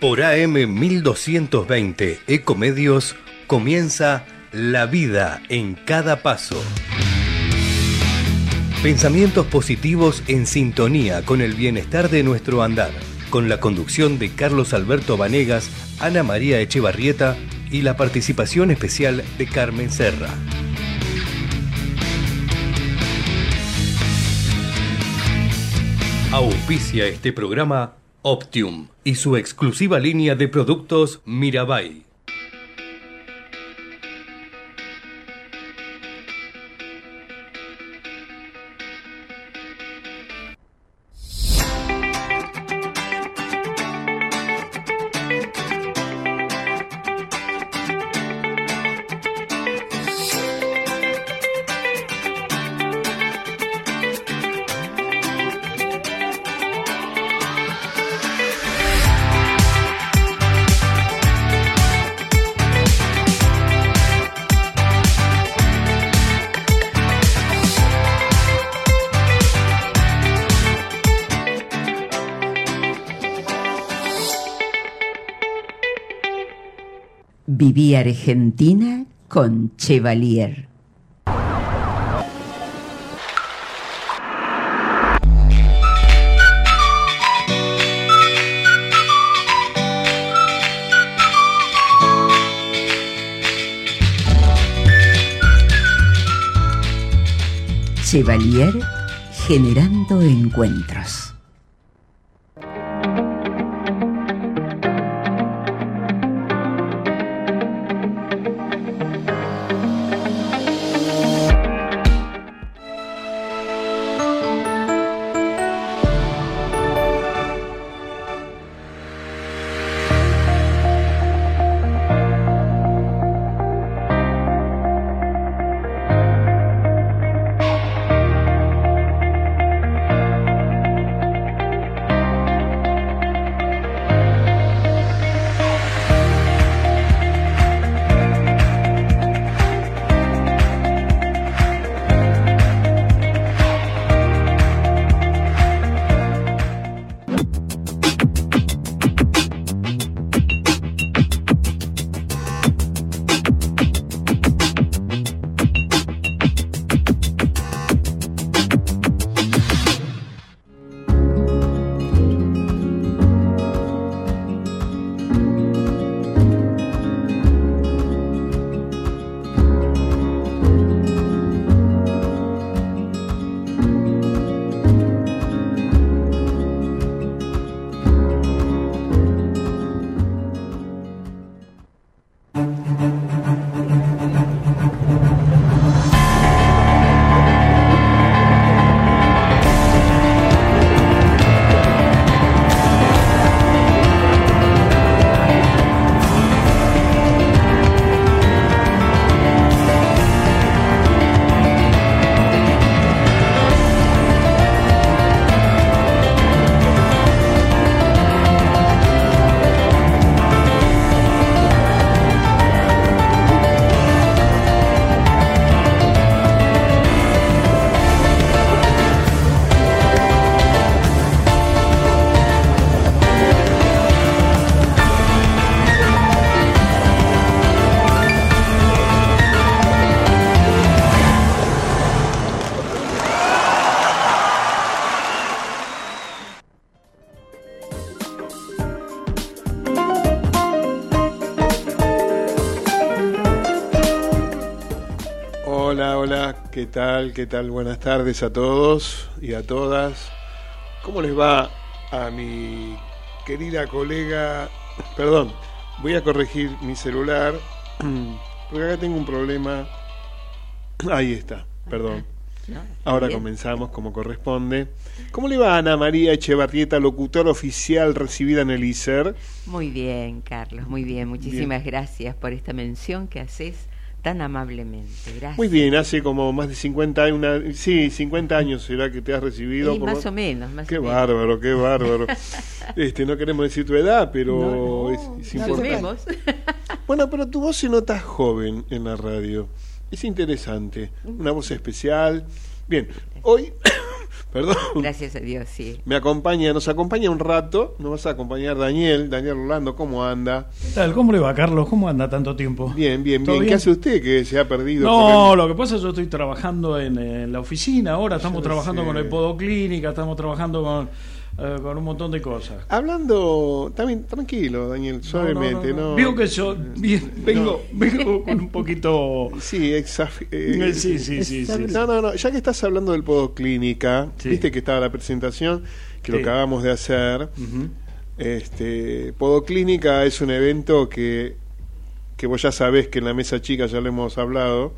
Por AM 1220 Ecomedios comienza La vida en cada paso. Pensamientos positivos en sintonía con el bienestar de nuestro andar, con la conducción de Carlos Alberto Vanegas, Ana María Echevarrieta y la participación especial de Carmen Serra. Auspicia este programa Optium y su exclusiva línea de productos Mirabai. Argentina con Chevalier. Chevalier generando encuentros. ¿Qué tal? ¿Qué tal? Buenas tardes a todos y a todas. ¿Cómo les va a mi querida colega? Perdón, voy a corregir mi celular porque acá tengo un problema. Ahí está, perdón. Ahora comenzamos como corresponde. ¿Cómo le va a Ana María Echevarrieta, locutora oficial recibida en el ICER? Muy bien, Carlos, muy bien. Muchísimas gracias por esta mención que haces tan amablemente. Gracias. Muy bien, hace como más de 50 años, una, sí, 50 años será que te has recibido. más o menos, más Qué o bárbaro, qué bárbaro. este, no queremos decir tu edad, pero es, importante. bueno, pero tu voz se nota joven en la radio. Es interesante, una voz especial. Bien, hoy Perdón. Gracias a Dios, sí. Me acompaña, nos acompaña un rato, nos vas a acompañar Daniel, Daniel Rolando, ¿cómo anda? ¿Qué tal? ¿Cómo le va, Carlos? ¿Cómo anda tanto tiempo? Bien, bien, bien. ¿Qué hace usted que se ha perdido? No, lo que pasa es que yo estoy trabajando en, la oficina, ahora estamos trabajando con el Podoclínica, estamos trabajando con eh, con un montón de cosas. Hablando, también tranquilo, Daniel, suavemente, ¿no? Digo que yo vengo, vengo con un poquito. Sí, eh, sí, sí, sí, No, no, no, ya que estás hablando del Podoclínica, viste que estaba la presentación, que lo acabamos de hacer. este Podoclínica es un evento que que vos ya sabés que en la mesa chica ya lo hemos hablado,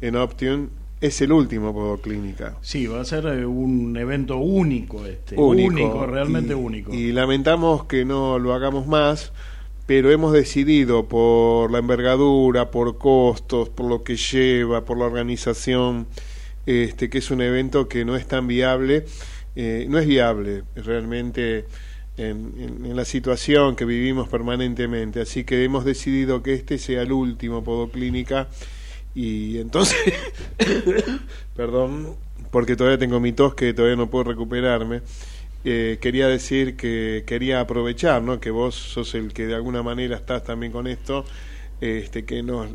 en Option, es el último Podoclínica. Sí, va a ser eh, un evento único este. Único, realmente único. Y lamentamos que no lo hagamos más, pero hemos decidido por la envergadura, por costos, por lo que lleva, por la organización, este, que es un evento que no es tan viable, eh, no es viable realmente en, en, la situación que vivimos permanentemente. Así que hemos decidido que este sea el último Podoclínica y entonces, perdón, porque todavía tengo mi tos que todavía no puedo recuperarme. Eh, quería decir que quería aprovechar, ¿no? Que vos sos el que de alguna manera estás también con esto, este, que nos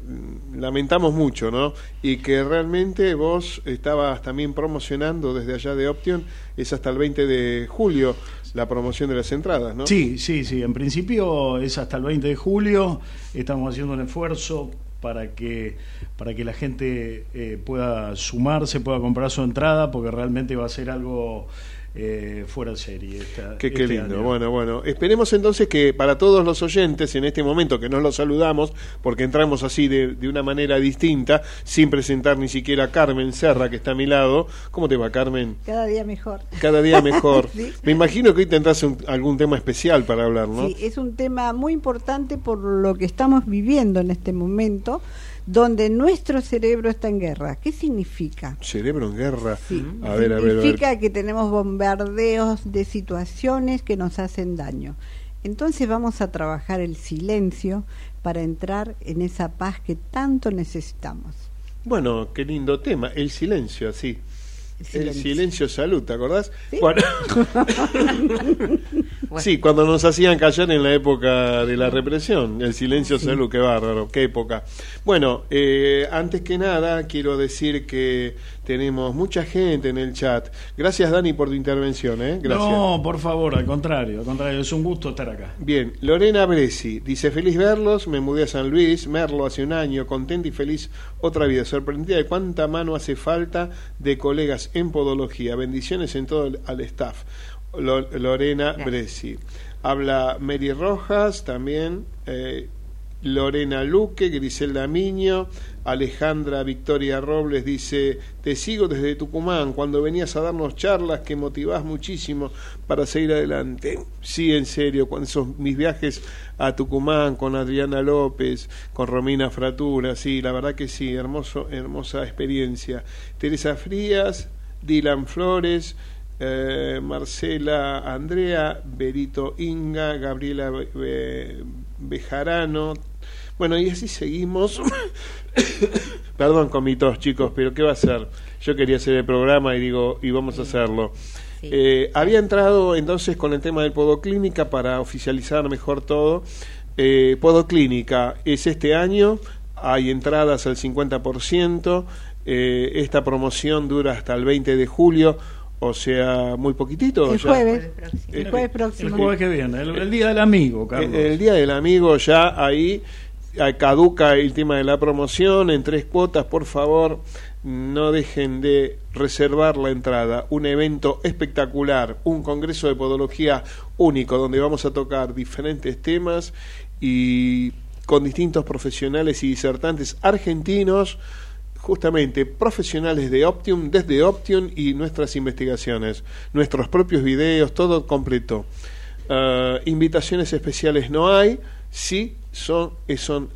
lamentamos mucho, ¿no? Y que realmente vos estabas también promocionando desde allá de Option, es hasta el 20 de julio la promoción de las entradas, ¿no? Sí, sí, sí, en principio es hasta el 20 de julio, estamos haciendo un esfuerzo para que para que la gente eh, pueda sumarse, pueda comprar su entrada, porque realmente va a ser algo eh, fuera de serie. qué, este lindo. Bueno, bueno. Esperemos entonces que para todos los oyentes en este momento que nos los saludamos, porque entramos así de, de, una manera distinta, sin presentar ni siquiera a Carmen Serra, que está a mi lado. ¿Cómo te va, Carmen? Cada día mejor. Cada día mejor. Me imagino que hoy tendrás algún tema especial para hablar, ¿no? Sí, es un tema muy importante por lo que estamos viviendo en este momento donde nuestro cerebro está en guerra. ¿Qué significa? Cerebro en guerra. A ver, significa que tenemos bombardeos de situaciones que nos hacen daño. Entonces vamos a trabajar el silencio para entrar en esa paz que tanto necesitamos. Bueno, qué lindo tema, el silencio, así. El silencio salud, ¿te acordás? Bueno. Sí, cuando nos hacían callar en la época de la represión, el silencio salud, qué bárbaro, qué época. Bueno, eh, antes que nada quiero decir que tenemos mucha gente en el chat. Gracias Dani por tu intervención, ¿eh? Gracias. No, por favor, al contrario, al contrario, es un gusto estar acá. Bien, Lorena Bresi dice, feliz verlos, me mudé a San Luis, Merlo hace un año, contenta y feliz otra vida, sorprendida de cuánta mano hace falta de colegas en podología. Bendiciones en todo el, al staff. Lorena Bresi. Habla Mary Rojas también, eh, Lorena Luque, Griselda Miño, Alejandra Victoria Robles dice, te sigo desde Tucumán, cuando venías a darnos charlas que motivás muchísimo para seguir adelante. Sí, en serio, cuando esos mis viajes a Tucumán con Adriana López, con Romina Fratura, sí, la verdad que sí, hermoso, hermosa experiencia. Teresa Frías, Dylan Flores, eh, Marcela Andrea, Berito Inga, Gabriela Bejarano. Bueno, y así seguimos. Perdón con mi tos, chicos, pero ¿qué va a ser? Yo quería hacer el programa y digo, y vamos a hacerlo. Eh, había entrado entonces con el tema del Podoclínica para oficializar mejor todo. Eh, Podoclínica es este año, hay entradas al 50%. Eh, esta promoción dura hasta el 20 de julio. O sea, muy poquitito. El jueves. El jueves próximo. El jueves que viene, el, día del amigo, Carlos. El, día del amigo, ya ahí caduca el tema de la promoción en tres cuotas. Por favor, no dejen de reservar la entrada. Un evento espectacular, un congreso de podología único, donde vamos a tocar diferentes temas y con distintos profesionales y disertantes argentinos justamente profesionales de Optium, desde Optium y nuestras investigaciones, nuestros propios videos, todo completo. Ah, invitaciones especiales no hay, sí son, son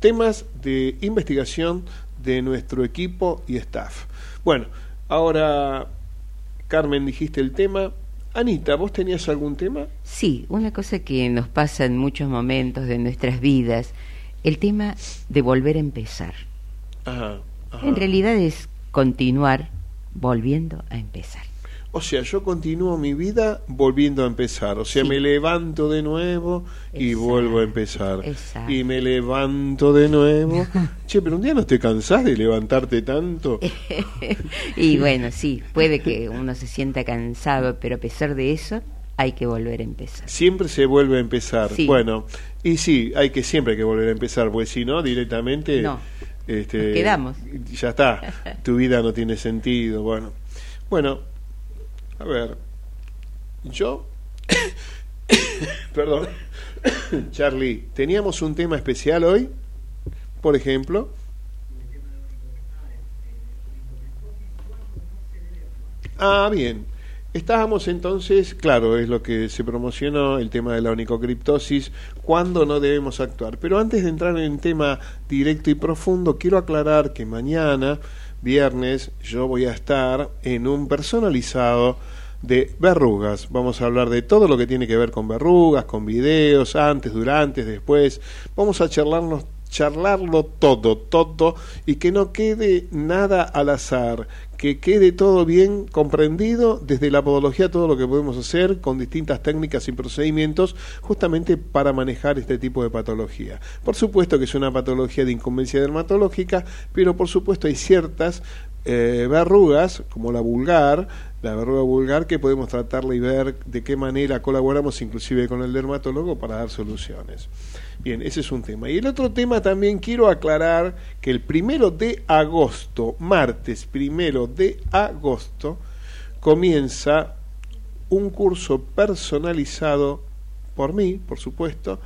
temas de investigación de nuestro equipo y staff. Bueno, ahora, Carmen, dijiste el tema. Anita, ¿vos tenías algún tema? Sí, una cosa que nos pasa en muchos momentos de nuestras vidas, el tema de volver a empezar. Ajá. En realidad es continuar volviendo a empezar. o sea, yo continúo mi vida volviendo a empezar. O sea, me levanto de nuevo y vuelvo a empezar. Y me levanto de nuevo. che, pero un día no te cansás de levantarte tanto. y bueno, sí, puede que uno se sienta cansado, pero a pesar de eso, hay que volver a empezar. Siempre se vuelve a empezar. Bueno, y sí, hay que siempre hay que volver a empezar, porque si no, directamente. No. Este, quedamos. Ya está, tu vida no tiene sentido. Bueno, bueno, a ver, yo, perdón, Charlie, teníamos un tema especial hoy, por ejemplo. Ah, bien. Estábamos entonces, claro, es lo que se promocionó, el tema de la onicocriptosis, cuándo no debemos actuar. Pero antes de entrar en tema directo y profundo, quiero aclarar que mañana, viernes, yo voy a estar en un personalizado de verrugas. Vamos a hablar de todo lo que tiene que ver con verrugas, con videos, antes, durante, después. Vamos a charlarnos charlarlo todo, todo, y que no quede nada al azar, que quede todo bien comprendido desde la podología, todo lo que podemos hacer con distintas técnicas y procedimientos, justamente para manejar este tipo de patología. Por supuesto que es una patología de incumbencia dermatológica, pero por supuesto hay ciertas eh, verrugas, como la vulgar, la verruga vulgar, que podemos tratarla y ver de qué manera colaboramos inclusive con el dermatólogo para dar soluciones. Bien, ese es un tema. Y el otro tema también quiero aclarar que el primero de agosto, martes primero de agosto, comienza un curso personalizado por mí, por supuesto,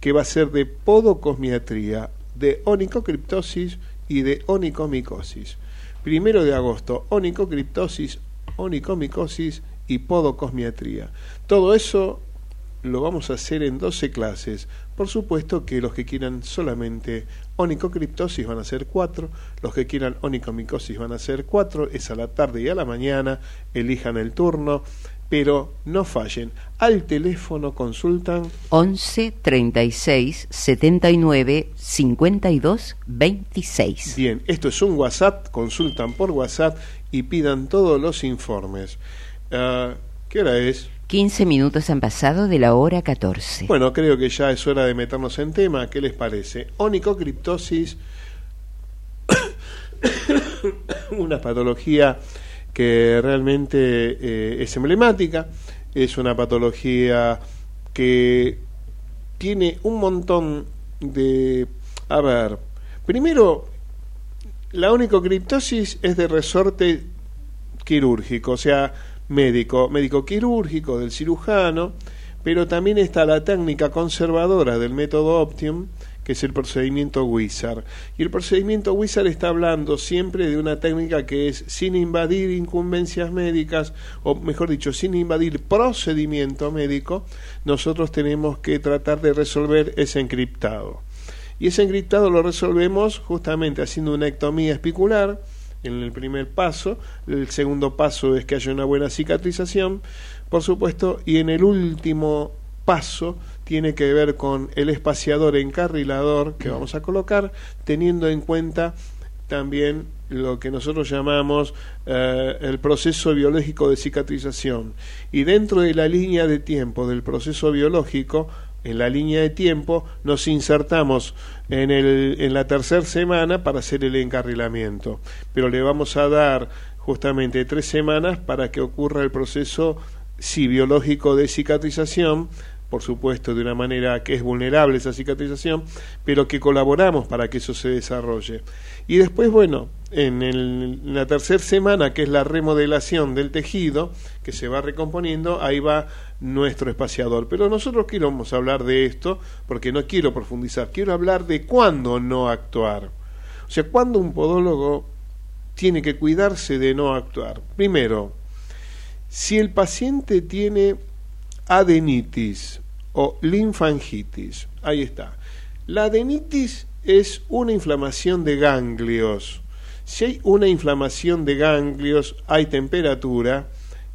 que va a ser de podocosmiatría, de onicocriptosis y de onicomicosis. Primero de agosto, onicocriptosis, onicomicosis y podocosmiatría. Todo eso lo vamos a hacer en 12 clases. Por supuesto que los que quieran solamente onicocriptosis van a ser 4, los que quieran onicomicosis van a ser 4, es a la tarde y a la mañana, elijan el turno, pero no fallen. Al teléfono consultan 11 36 79 52 26. Bien, esto es un WhatsApp, consultan por WhatsApp y pidan todos los informes. Uh, ¿Qué hora es? 15 minutos han pasado de la hora 14. Bueno, creo que ya es hora de meternos en tema. ¿Qué les parece? Onicocriptosis, una patología que realmente eh, es emblemática, es una patología que tiene un montón de... A ver, primero, la onicocriptosis es de resorte quirúrgico, o sea, médico, médico quirúrgico, del cirujano, pero también está la técnica conservadora del método Optium, que es el procedimiento Wizard. Y el procedimiento Wizard está hablando siempre de una técnica que es sin invadir incumbencias médicas, o mejor dicho, sin invadir procedimiento médico, nosotros tenemos que tratar de resolver ese encriptado. Y ese encriptado lo resolvemos justamente haciendo una ectomía espicular, en el primer paso, el segundo paso es que haya una buena cicatrización, por supuesto, y en el último paso tiene que ver con el espaciador encarrilador que vamos a colocar, teniendo en cuenta también lo que nosotros llamamos eh, el proceso biológico de cicatrización. Y dentro de la línea de tiempo del proceso biológico en la línea de tiempo, nos insertamos en, el, en la tercera semana para hacer el encarrilamiento. Pero le vamos a dar justamente tres semanas para que ocurra el proceso sí, biológico de cicatrización por supuesto, de una manera que es vulnerable esa cicatrización, pero que colaboramos para que eso se desarrolle. Y después, bueno, en, la tercera semana, que es la remodelación del tejido, que se va recomponiendo, ahí va nuestro espaciador. Pero nosotros queremos hablar de esto, porque no quiero profundizar, quiero hablar de cuándo no actuar. O sea, cuándo un podólogo tiene que cuidarse de no actuar. Primero, si el paciente tiene adenitis o linfangitis. Ahí está. La adenitis es una inflamación de ganglios. Si hay una inflamación de ganglios, hay temperatura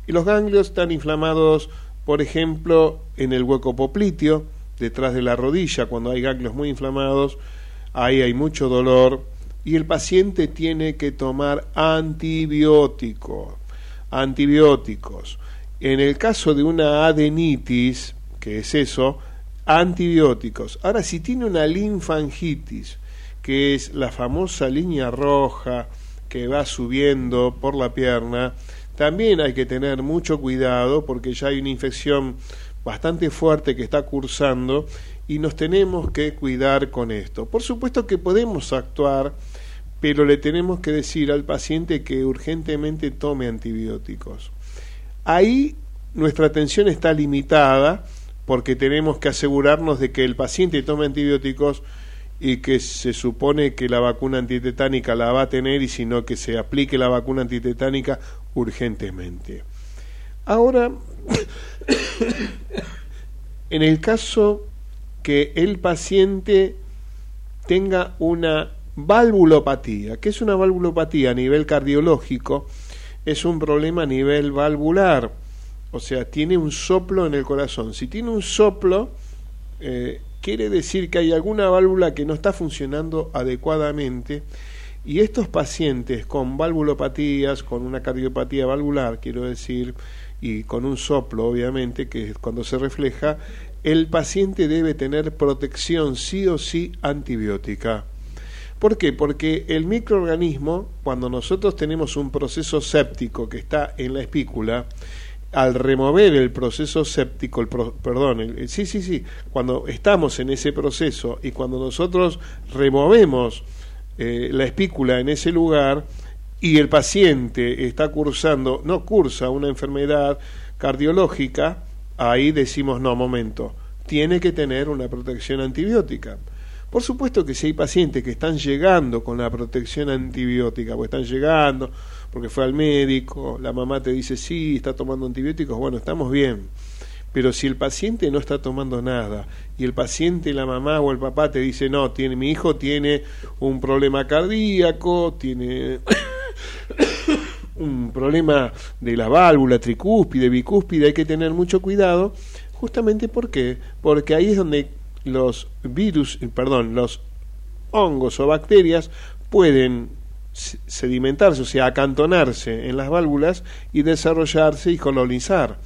y los ganglios están inflamados, por ejemplo, en el hueco popliteo, detrás de la rodilla, cuando hay ganglios muy inflamados, ahí hay mucho dolor y el paciente tiene que tomar antibiótico. antibióticos. En el caso de una adenitis, que es eso, antibióticos. Ahora, si tiene una linfangitis, que es la famosa línea roja que va subiendo por la pierna, también hay que tener mucho cuidado porque ya hay una infección bastante fuerte que está cursando y nos tenemos que cuidar con esto. Por supuesto que podemos actuar, pero le tenemos que decir al paciente que urgentemente tome antibióticos. Ahí nuestra atención está limitada porque tenemos que asegurarnos de que el paciente tome antibióticos y que se supone que la vacuna antitetánica la va a tener y sino que se aplique la vacuna antitetánica urgentemente. Ahora, en el caso que el paciente tenga una valvulopatía, que es una valvulopatía a nivel cardiológico, es un problema a nivel valvular, o sea, tiene un soplo en el corazón. Si tiene un soplo, eh, quiere decir que hay alguna válvula que no está funcionando adecuadamente y estos pacientes con valvulopatías, con una cardiopatía valvular, quiero decir, y con un soplo, obviamente, que es cuando se refleja, el paciente debe tener protección sí o sí antibiótica. ¿Por qué? Porque el microorganismo, cuando nosotros tenemos un proceso séptico que está en la espícula, al remover el proceso séptico, el perdón, sí, sí, sí, cuando estamos en ese proceso y cuando nosotros removemos eh, la espícula en ese lugar y el paciente está cursando, no cursa una enfermedad cardiológica, ahí decimos, no, momento, tiene que tener una protección antibiótica. Por supuesto que si hay pacientes que están llegando con la protección antibiótica, pues están llegando porque fue al médico, la mamá te dice, sí, está tomando antibióticos, bueno, estamos bien. Pero si el paciente no está tomando nada y el paciente, la mamá o el papá te dice, no, tiene, mi hijo tiene un problema cardíaco, tiene un problema de la válvula tricúspide, bicúspide, hay que tener mucho cuidado, justamente porque porque ahí es donde los virus, perdón, los hongos o bacterias pueden sedimentarse, o sea, acantonarse en las válvulas y desarrollarse y colonizar.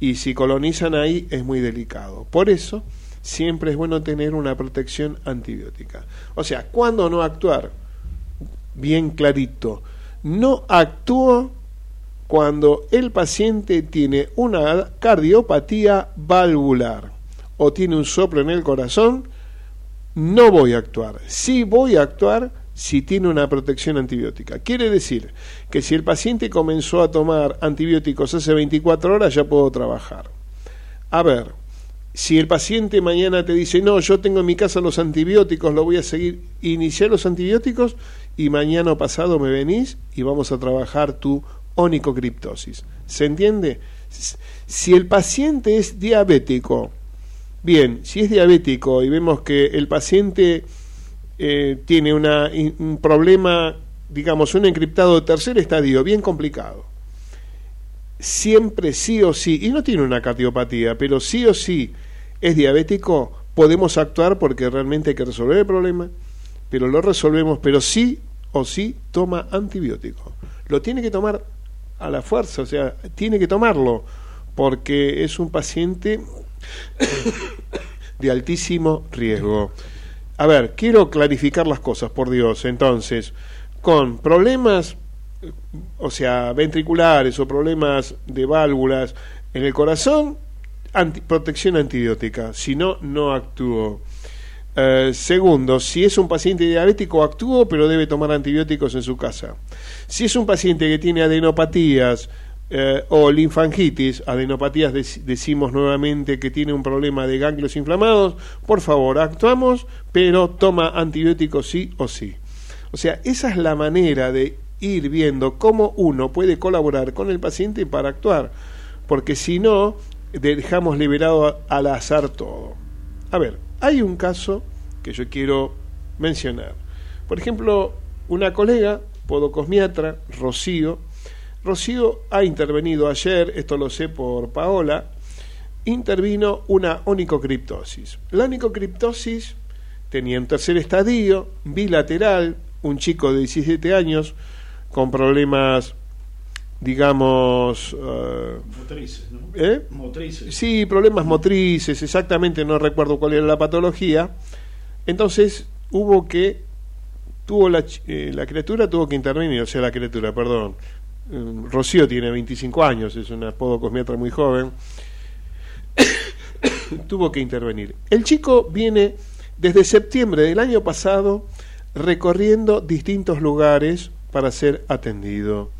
Y si colonizan ahí es muy delicado. Por eso siempre es bueno tener una protección antibiótica. O sea, ¿cuándo no actuar? Bien clarito. No actúo cuando el paciente tiene una cardiopatía valvular o tiene un soplo en el corazón, no voy a actuar. Sí voy a actuar si tiene una protección antibiótica. Quiere decir que si el paciente comenzó a tomar antibióticos hace 24 horas, ya puedo trabajar. A ver, si el paciente mañana te dice, no, yo tengo en mi casa los antibióticos, lo voy a seguir, iniciar los antibióticos y mañana o pasado me venís y vamos a trabajar tu onicocriptosis. ¿Se entiende? Si el paciente es diabético, Bien, si es diabético y vemos que el paciente eh, tiene una, un problema, digamos, un encriptado de tercer estadio, bien complicado, siempre sí o sí, y no tiene una cardiopatía, pero sí o sí es diabético, podemos actuar porque realmente hay que resolver el problema, pero lo resolvemos, pero sí o sí toma antibiótico. Lo tiene que tomar a la fuerza, o sea, tiene que tomarlo, porque es un paciente de altísimo riesgo. A ver, quiero clarificar las cosas, por Dios. Entonces, con problemas, o sea, ventriculares o problemas de válvulas en el corazón, protección antibiótica. Si no, no actúo. Eh, segundo, si es un paciente diabético, actúo, pero debe tomar antibióticos en su casa. Si es un paciente que tiene adenopatías, eh, o linfangitis, adenopatías decimos nuevamente que tiene un problema de ganglios inflamados, por favor, actuamos, pero toma antibióticos sí o sí. O sea, esa es la manera de ir viendo cómo uno puede colaborar con el paciente para actuar, porque si no, dejamos liberado al azar todo. A ver, hay un caso que yo quiero mencionar. Por ejemplo, una colega, podocosmiatra, Rocío, Rocío ha intervenido ayer, esto lo sé por Paola, intervino una onicocriptosis. La onicocriptosis tenía un tercer estadio, bilateral, un chico de 17 años con problemas digamos... Uh, motrices, ¿no? ¿eh? Motrices. Sí, problemas motrices, exactamente, no recuerdo cuál era la patología. Entonces hubo que, tuvo la, eh, la criatura tuvo que intervenir, o sea, la criatura, perdón. Mm, Rocío tiene 25 años, es una podocosmiatra muy joven. tuvo que intervenir. El chico viene desde septiembre del año pasado recorriendo distintos lugares para ser atendido.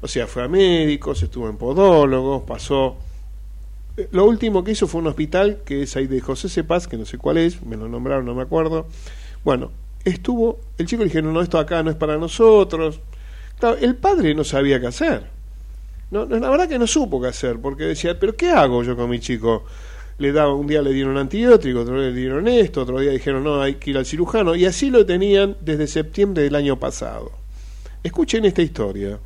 O sea, fue a médicos, estuvo en podólogos, pasó... Eh, lo último que hizo fue un hospital, que es ahí de José Cepaz, que no sé cuál es, me lo nombraron, no me acuerdo. Bueno, estuvo, el chico le dijeron, no, esto acá no es para nosotros. El padre no sabía qué hacer. No, la verdad que no supo qué hacer, porque decía, pero ¿qué hago yo con mi chico? Le daba, un día le dieron antibiótico, otro día le dieron esto, otro día dijeron, no, hay que ir al cirujano, y así lo tenían desde septiembre del año pasado. Escuchen esta historia.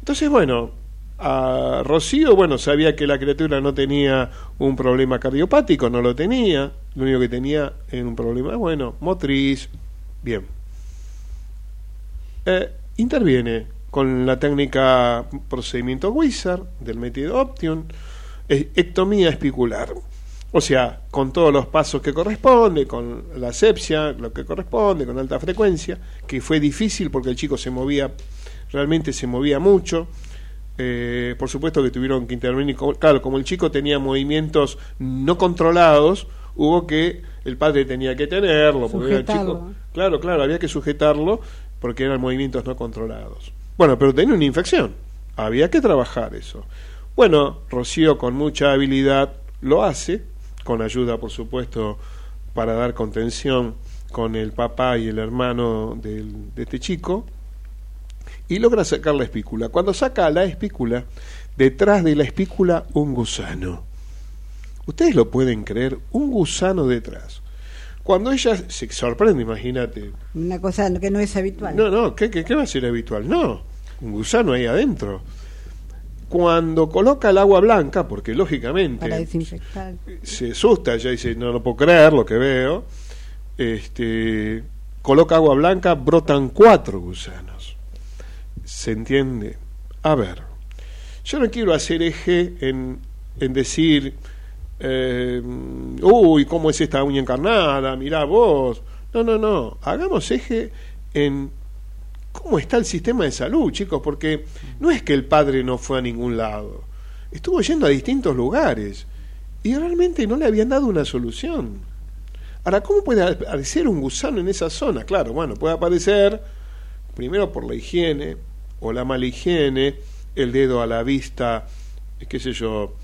Entonces, bueno, a Rocío, bueno, sabía que la criatura no tenía un problema cardiopático, no lo tenía, lo único que tenía era un problema, bueno, motriz, bien. Eh, interviene con la técnica procedimiento Wizard del método Option, ectomía espicular. O sea, con todos los pasos que corresponde, con la asepsia, lo que corresponde, con alta frecuencia, que fue difícil porque el chico se movía realmente se movía mucho. Eh, por supuesto que tuvieron que intervenir, claro, como el chico tenía movimientos no controlados, hubo que, el padre tenía que tenerlo, porque era el chico, claro, claro, había que sujetarlo porque eran movimientos no controlados. Bueno, pero tenía una infección, había que trabajar eso. Bueno, Rocío con mucha habilidad lo hace, con ayuda, por supuesto, para dar contención con el papá y el hermano de este chico, y logra sacar la espícula. Cuando saca la espícula, detrás de la espícula un gusano. Ustedes lo pueden creer, un gusano detrás. Cuando ella se sorprende, imagínate. Una cosa que no es habitual. No, no, ¿qué, qué, va a ser habitual? No, un gusano ahí adentro. Cuando coloca el agua blanca, porque lógicamente Para desinfectar. se asusta, ya dice, no lo puedo creer lo que veo, este, coloca agua blanca, brotan cuatro gusanos. ¿Se entiende? A ver, yo no quiero hacer eje en, en decir, eh, uy, ¿cómo es esta uña encarnada? Mirá vos. No, no, no. Hagamos eje en cómo está el sistema de salud, chicos, porque no es que el padre no fue a ningún lado. Estuvo yendo a distintos lugares y realmente no le habían dado una solución. Ahora, ¿cómo puede aparecer un gusano en esa zona? Claro, bueno, puede aparecer primero por la higiene, o la mala higiene, el dedo a la vista, qué sé yo,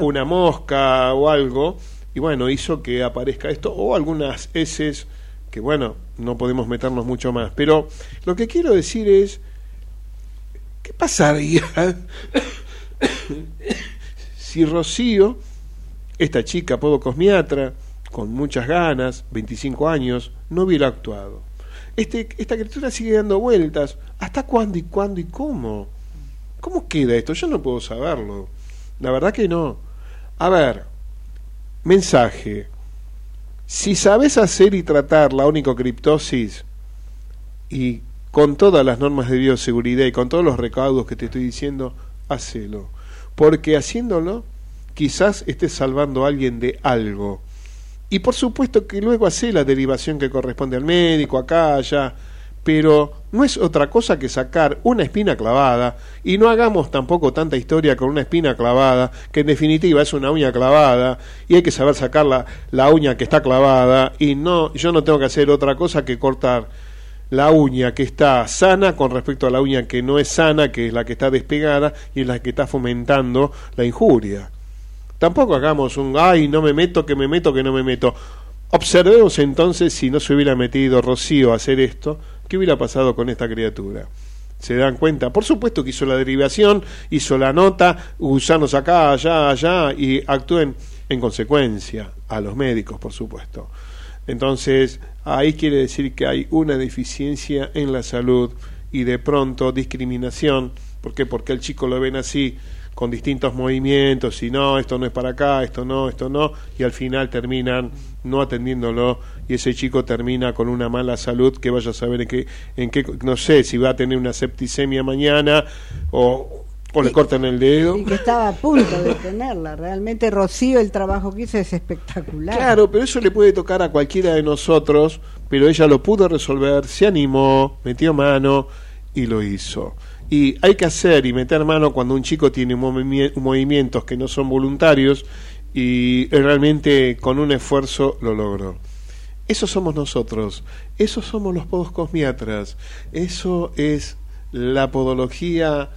una mosca o algo, y bueno, hizo que aparezca esto, o algunas heces que bueno, no podemos meternos mucho más. Pero lo que quiero decir es, ¿qué pasaría si Rocío, esta chica podocosmiatra, con muchas ganas, 25 años, no hubiera actuado? Este, esta criatura sigue dando vueltas. ¿Hasta cuándo y cuándo y cómo? ¿Cómo queda esto? Yo no puedo saberlo. La verdad que no. A ver, mensaje. Si sabes hacer y tratar la onicocriptosis y con todas las normas de bioseguridad y con todos los recaudos que te estoy diciendo, hacelo. Porque haciéndolo, quizás estés salvando a alguien de algo y por supuesto que luego hace la derivación que corresponde al médico, acá, allá, pero no es otra cosa que sacar una espina clavada y no hagamos tampoco tanta historia con una espina clavada, que en definitiva es una uña clavada y hay que saber sacar la, la uña que está clavada y no yo no tengo que hacer otra cosa que cortar la uña que está sana con respecto a la uña que no es sana, que es la que está despegada y es la que está fomentando la injuria. Tampoco hagamos un, ay, no me meto, que me meto, que no me meto. Observemos entonces si no se hubiera metido Rocío a hacer esto, ¿qué hubiera pasado con esta criatura? ¿Se dan cuenta? Por supuesto que hizo la derivación, hizo la nota, gusanos acá, allá, allá, y actúen en consecuencia a los médicos, por supuesto. Entonces, ahí quiere decir que hay una deficiencia en la salud y de pronto discriminación. ¿Por qué? Porque el chico lo ven así con distintos movimientos y no, esto no es para acá, esto no, esto no, y al final terminan no atendiéndolo y ese chico termina con una mala salud que vaya a saber en qué, en qué no sé, si va a tener una septicemia mañana o o le cortan el dedo. Y que estaba a punto de tenerla. Realmente Rocío el trabajo que hizo es espectacular. Claro, pero eso le puede tocar a cualquiera de nosotros, pero ella lo pudo resolver, se animó, metió mano y lo hizo. Y hay que hacer y meter mano cuando un chico tiene movimientos que no son voluntarios y realmente con un esfuerzo lo logró. Eso somos nosotros, eso somos los podos cosmiatras, eso es la podología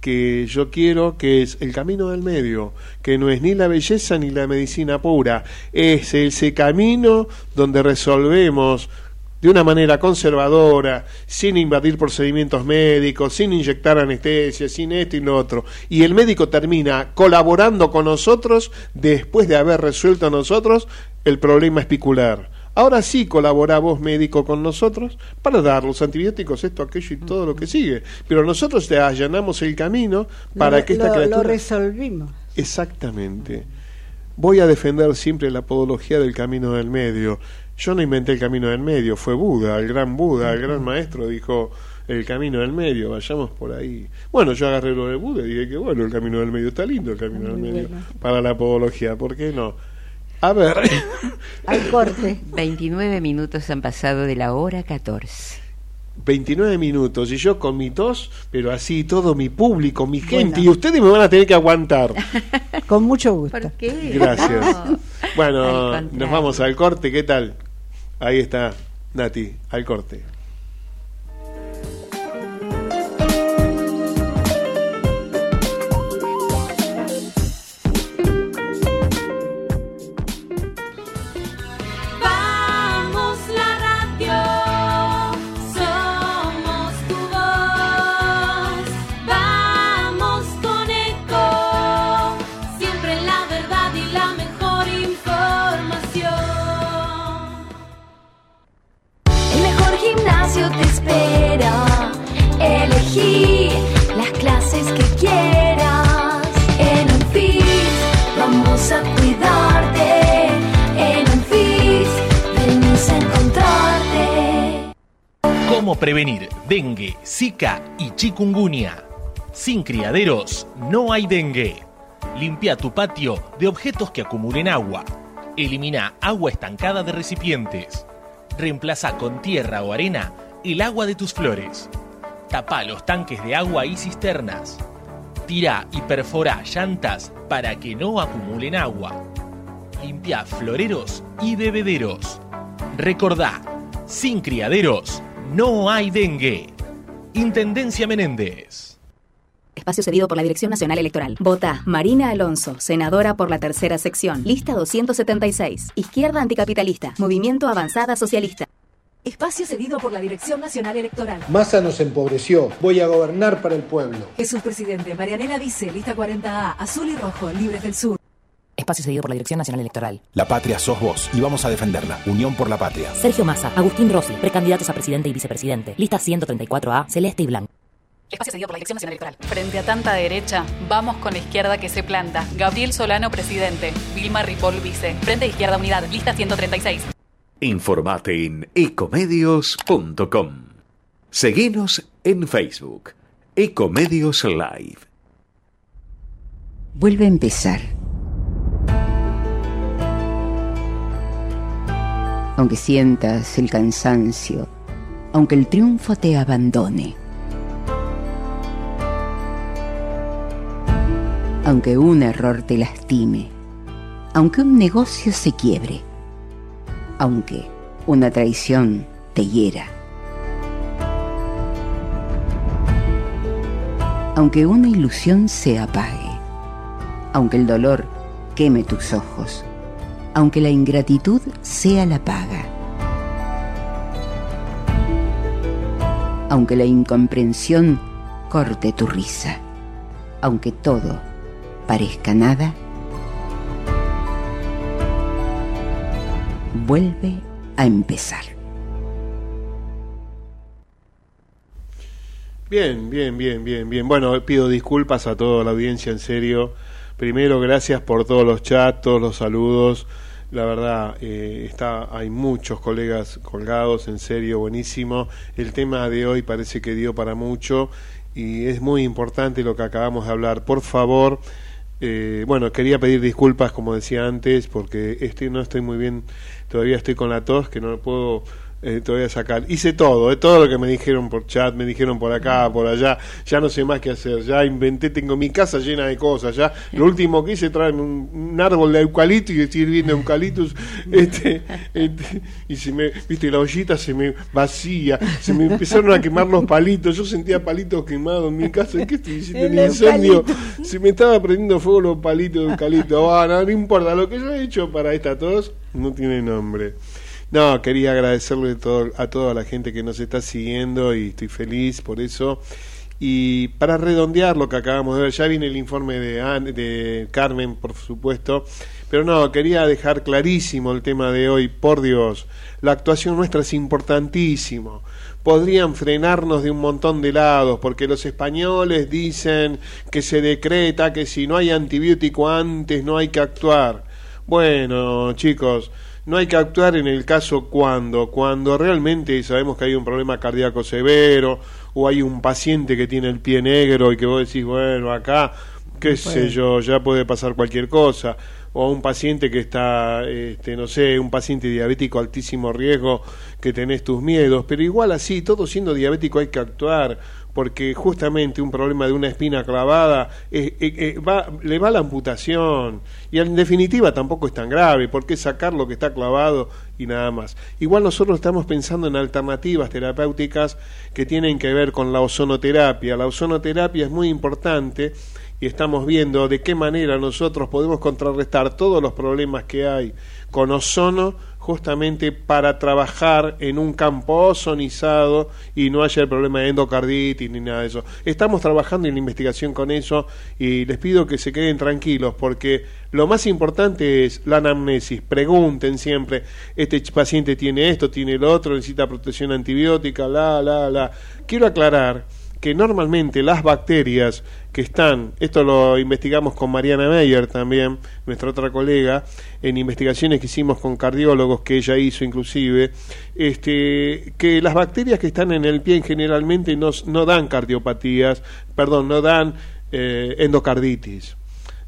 que yo quiero, que es el camino del medio, que no es ni la belleza ni la medicina pura, es ese camino donde resolvemos de una manera conservadora, sin invadir procedimientos médicos, sin inyectar anestesia, sin esto y lo otro. Y el médico termina colaborando con nosotros después de haber resuelto a nosotros el problema espicular. Ahora sí colabora vos, médico, con nosotros para dar los antibióticos, esto, aquello y todo lo que sigue. Pero nosotros te allanamos el camino para que esta criatura... Lo resolvimos. Exactamente. Voy a defender siempre la podología del camino del medio. Yo no inventé el camino del medio, fue Buda, el gran Buda, el gran maestro, dijo el camino del medio, vayamos por ahí. Bueno, yo agarré lo de Buda y dije que bueno, el camino del medio está lindo, el camino del medio para la podología, ¿por qué no? A ver. Al corte. 29 minutos han pasado de la hora 14. 29 minutos y yo con mi tos, pero así todo mi público, mi gente, y ustedes me van a tener que aguantar. Con mucho gusto. ¿Por qué? Gracias. Bueno, nos vamos al corte, ¿qué tal? Ahí está, Nati, al corte. Prevenir dengue, zika y chikungunya. Sin criaderos no hay dengue. Limpia tu patio de objetos que acumulen agua. Elimina agua estancada de recipientes. Reemplaza con tierra o arena el agua de tus flores. Tapa los tanques de agua y cisternas. Tira y perfora llantas para que no acumulen agua. Limpia floreros y bebederos. Recordá, sin criaderos no hay dengue. Intendencia Menéndez. Espacio cedido por la Dirección Nacional Electoral. Vota Marina Alonso, senadora por la tercera sección. Lista 276. Izquierda anticapitalista. Movimiento Avanzada Socialista. Espacio cedido por la Dirección Nacional Electoral. Massa nos empobreció. Voy a gobernar para el pueblo. Jesús Presidente. Marianela dice, lista 40A, azul y rojo, libres del sur. Espacio cedido por la Dirección Nacional Electoral. La patria sos vos y vamos a defenderla. Unión por la patria. Sergio Massa, Agustín Rossi, precandidatos a presidente y vicepresidente. Lista 134A, celeste y blanco. Espacio cedido por la Dirección Nacional Electoral. Frente a tanta derecha, vamos con la izquierda que se planta. Gabriel Solano, presidente. Vilma Ripoll, vice. Frente a Izquierda Unidad, lista 136. Informate en ecomedios.com. Seguinos en Facebook. Ecomedios Live. Vuelve a empezar aunque sientas el cansancio, aunque el triunfo te abandone. Aunque un error te lastime, aunque un negocio se quiebre, aunque una traición te hiera. Aunque una ilusión se apague, aunque el dolor queme tus ojos, aunque la ingratitud sea la paga. Aunque la incomprensión corte tu risa, aunque todo parezca nada, vuelve a empezar. Bien, bien, bien, bien, bien. Bueno, pido disculpas a toda la audiencia, en serio. Primero, gracias por todos los chats, todos los saludos. La verdad, eh, está, hay muchos colegas colgados, en serio, buenísimo. El tema de hoy parece que dio para mucho y es muy importante lo que acabamos de hablar. Por favor, eh, bueno, quería pedir disculpas, como decía antes, porque estoy, no estoy muy bien, todavía estoy con la tos, que no puedo eh, te voy a sacar. Hice todo, eh, todo lo que me dijeron por chat, me dijeron por acá, por allá, ya no sé más qué hacer, ya inventé, tengo mi casa llena de cosas, ya lo último que hice traerme un, árbol de eucalipto y estoy viendo eucaliptus, este, este, y se me, viste, la ollita se me vacía, se me empezaron a quemar los palitos, yo sentía palitos quemados en mi casa, ¿qué estoy diciendo? Un incendio, se me estaba prendiendo fuego los palitos de eucalipto, ah, no, no importa, lo que yo he hecho para esta tos no tiene nombre. No, quería agradecerle todo, a toda la gente que nos está siguiendo y estoy feliz por eso. Y para redondear lo que acabamos de ver, ya viene el informe de, de Carmen, por supuesto, pero no, quería dejar clarísimo el tema de hoy, por Dios, la actuación nuestra es importantísimo. Podrían frenarnos de un montón de lados, porque los españoles dicen que se decreta que si no hay antibiótico antes no hay que actuar. Bueno, chicos, no hay que actuar en el caso cuando, cuando realmente sabemos que hay un problema cardíaco severo o hay un paciente que tiene el pie negro y que vos decís, bueno, acá, qué sé yo, ya puede pasar cualquier cosa o un paciente que está, este, no sé, un paciente diabético altísimo riesgo, que tenés tus miedos, pero igual así, todo siendo diabético hay que actuar, porque justamente un problema de una espina clavada eh, eh, va, le va la amputación y en definitiva tampoco es tan grave porque sacar lo que está clavado y nada más. Igual nosotros estamos pensando en alternativas terapéuticas que tienen que ver con la ozonoterapia. La ozonoterapia es muy importante y estamos viendo de qué manera nosotros podemos contrarrestar todos los problemas que hay con ozono justamente para trabajar en un campo ozonizado y no haya el problema de endocarditis ni nada de eso. Estamos trabajando en la investigación con eso y les pido que se queden tranquilos porque lo más importante es la anamnesis. Pregunten siempre, este paciente tiene esto, tiene lo otro, necesita protección antibiótica, la, la, la. Quiero aclarar que normalmente las bacterias que están, esto lo investigamos con Mariana Meyer también, nuestra otra colega, en investigaciones que hicimos con cardiólogos que ella hizo inclusive, este, que las bacterias que están en el pie generalmente no, no dan cardiopatías, perdón, no dan eh, endocarditis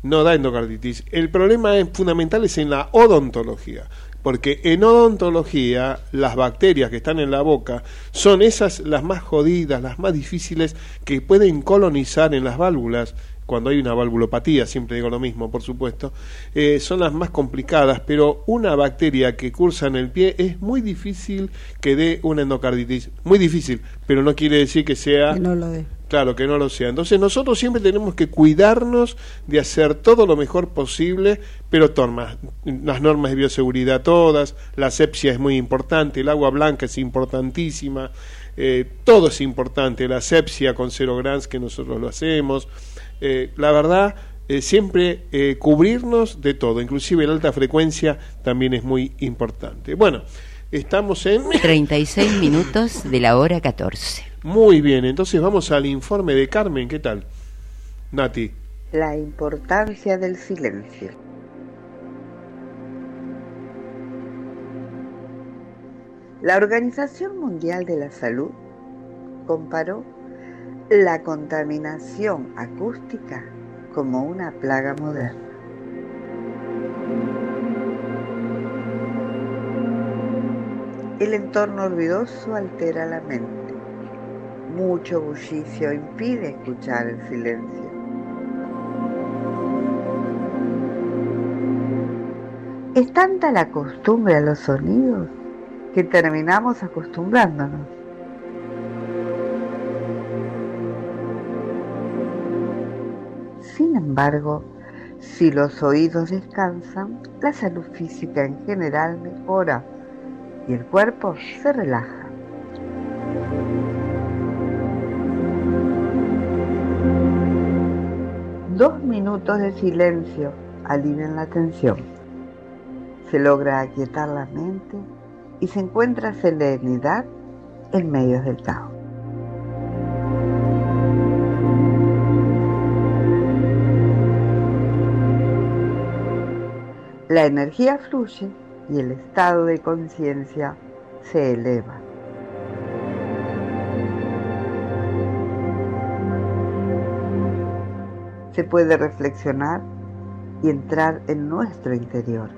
no da endocarditis. El problema es, fundamental es en la odontología porque en odontología las bacterias que están en la boca son esas las más jodidas, las más difíciles que pueden colonizar en las válvulas cuando hay una valvulopatía, siempre digo lo mismo, por supuesto, eh, son las más complicadas, pero una bacteria que cursa en el pie es muy difícil que dé una endocarditis, muy difícil, pero no quiere decir que sea... No lo dé. Claro, que no lo sea. Entonces nosotros siempre tenemos que cuidarnos de hacer todo lo mejor posible, pero normas, las normas de bioseguridad todas, la asepsia es muy importante, el agua blanca es importantísima, eh, todo es importante, la asepsia con cero grams que nosotros lo hacemos. Eh, la verdad, eh, siempre cubrirnos de todo, inclusive la alta frecuencia también es muy importante. Bueno, estamos en... 36 minutos de la hora 14. Muy bien, entonces vamos al informe de Carmen, ¿qué tal? Nati. La importancia del silencio. La Organización Mundial de la Salud comparó la contaminación acústica como una plaga moderna. El entorno ruidoso altera la mente mucho bullicio impide escuchar el silencio. Es tanta la costumbre a los sonidos que terminamos acostumbrándonos. Sin embargo, si los oídos descansan, la salud física en general mejora y el cuerpo se relaja. Dos minutos de silencio alivian la tensión. Se logra aquietar la mente y se encuentra serenidad en medio del caos. La energía fluye y el estado de conciencia se eleva. Se puede reflexionar y entrar en nuestro interior.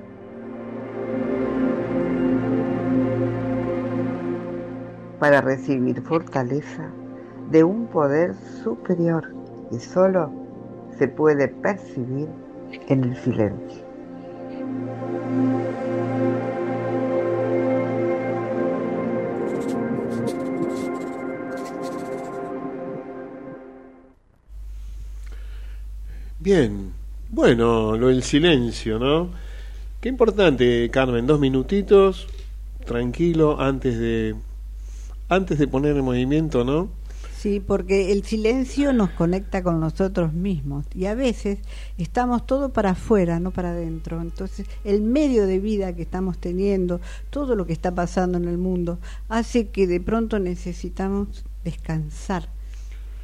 Para recibir fortaleza de un poder superior que solo se puede percibir en el silencio. Bien, bueno, lo del silencio, ¿no? Qué importante, Carmen, dos minutitos, tranquilo, antes de, antes de poner en movimiento, ¿no? Sí, porque el silencio nos conecta con nosotros mismos y a veces estamos todo para afuera, no para adentro. Entonces, el medio de vida que estamos teniendo, todo lo que está pasando en el mundo, hace que de pronto necesitamos descansar,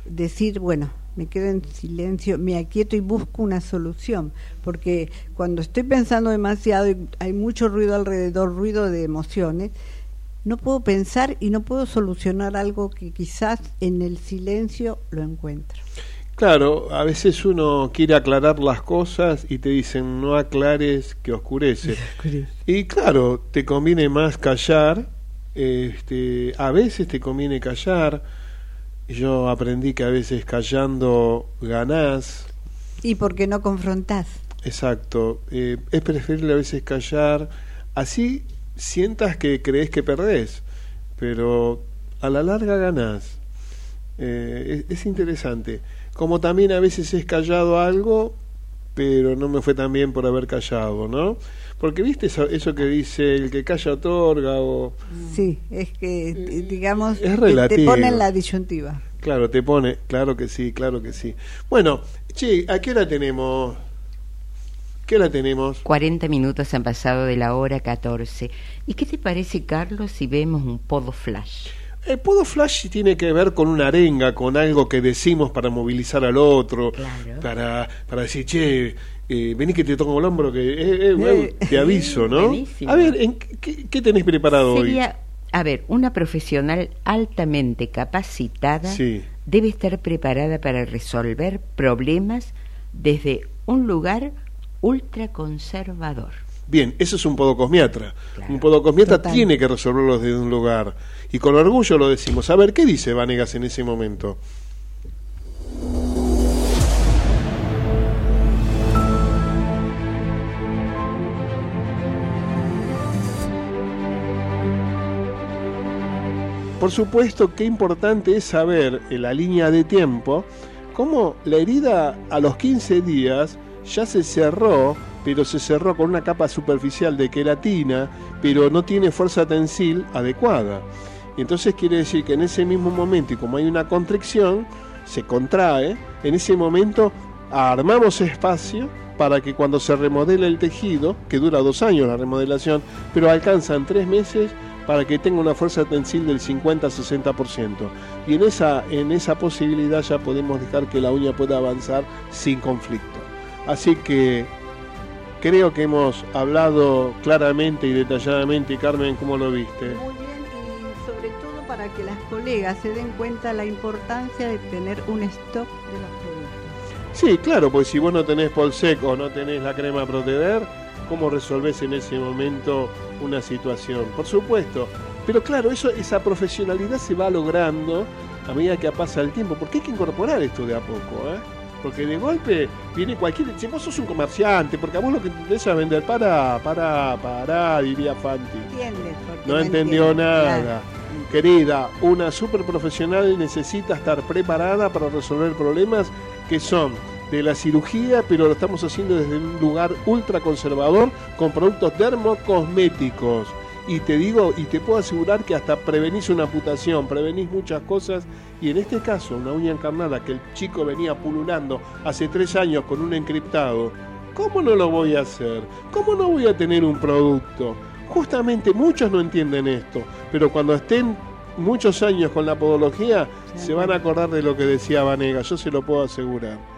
decir, bueno, me quedo en silencio, me aquieto y busco una solución, porque cuando estoy pensando demasiado y hay mucho ruido alrededor, ruido de emociones, no puedo pensar y no puedo solucionar algo que quizás en el silencio lo encuentro. Claro, a veces uno quiere aclarar las cosas y te dicen no aclares que oscurece. y claro, te conviene más callar, este, a veces te conviene callar. Yo aprendí que a veces callando ganás. Y porque no confrontás. Exacto. Eh, es preferible a veces callar. Así sientas que crees que perdés, pero a la larga ganás. Eh, es, interesante. Como también a veces es callado algo, pero no me fue tan bien por haber callado, ¿no? Porque viste eso, eso que dice el que calla otorga o... Sí, es que digamos es te, te pone en la disyuntiva. Claro, te pone, claro que sí, claro que sí. Bueno, che, ¿a qué hora tenemos? ¿Qué hora tenemos? 40 minutos han pasado de la hora 14. ¿Y qué te parece, Carlos, si vemos un podo flash? El podo flash tiene que ver con una arenga, con algo que decimos para movilizar al otro, para, para decir, che, eh, vení que te toco el hombro, que eh, eh, te aviso, ¿no? A ver, ¿en qué, qué, tenés preparado Sería, A ver, una profesional altamente capacitada debe estar preparada para resolver problemas desde un lugar ultraconservador. Bien, eso es un podocosmiatra. Un podocosmiatra tiene que resolverlo desde un lugar. Y con orgullo lo decimos. A ver, ¿qué dice Vanegas en ese momento? Por supuesto, qué importante es saber en la línea de tiempo cómo la herida a los 15 días ya se cerró, pero se cerró con una capa superficial de queratina, pero no tiene fuerza tensil adecuada. Entonces quiere decir que en ese mismo momento, y como hay una contracción, se contrae, en ese momento armamos espacio para que cuando se remodele el tejido, que dura dos años la remodelación, pero alcanzan tres meses para que tenga una fuerza tensil del 50-60%. Y en esa, en esa posibilidad ya podemos dejar que la uña pueda avanzar sin conflicto. Así que creo que hemos hablado claramente y detalladamente, Carmen, ¿cómo lo viste? Muy bien, y sobre todo para que las colegas se den cuenta la importancia de tener un stock de los productos. Sí, claro, pues si vos no tenés Polsec o no tenés la crema Protever, ¿cómo resolvés en ese momento una situación? Por supuesto, pero claro, eso, esa profesionalidad se va logrando a medida que pasa el tiempo, porque hay que incorporar esto de a poco, ¿eh? Porque de golpe viene cualquier. Si vos sos un comerciante, porque a vos lo que te interesa es vender. Para, para, para, diría Fanti. No, entendió nada. Querida, una super profesional necesita estar preparada para resolver problemas que son de la cirugía, pero lo estamos haciendo desde un lugar ultra conservador con productos dermocosméticos y te digo y te puedo asegurar que hasta prevenís una amputación, prevenís muchas cosas y en este caso una uña encarnada que el chico venía pululando hace tres años con un encriptado, ¿cómo no lo voy a hacer? ¿Cómo no voy a tener un producto? Justamente muchos no entienden esto, pero cuando estén muchos años con la podología se van a acordar de lo que decía Vanega, yo se lo puedo asegurar.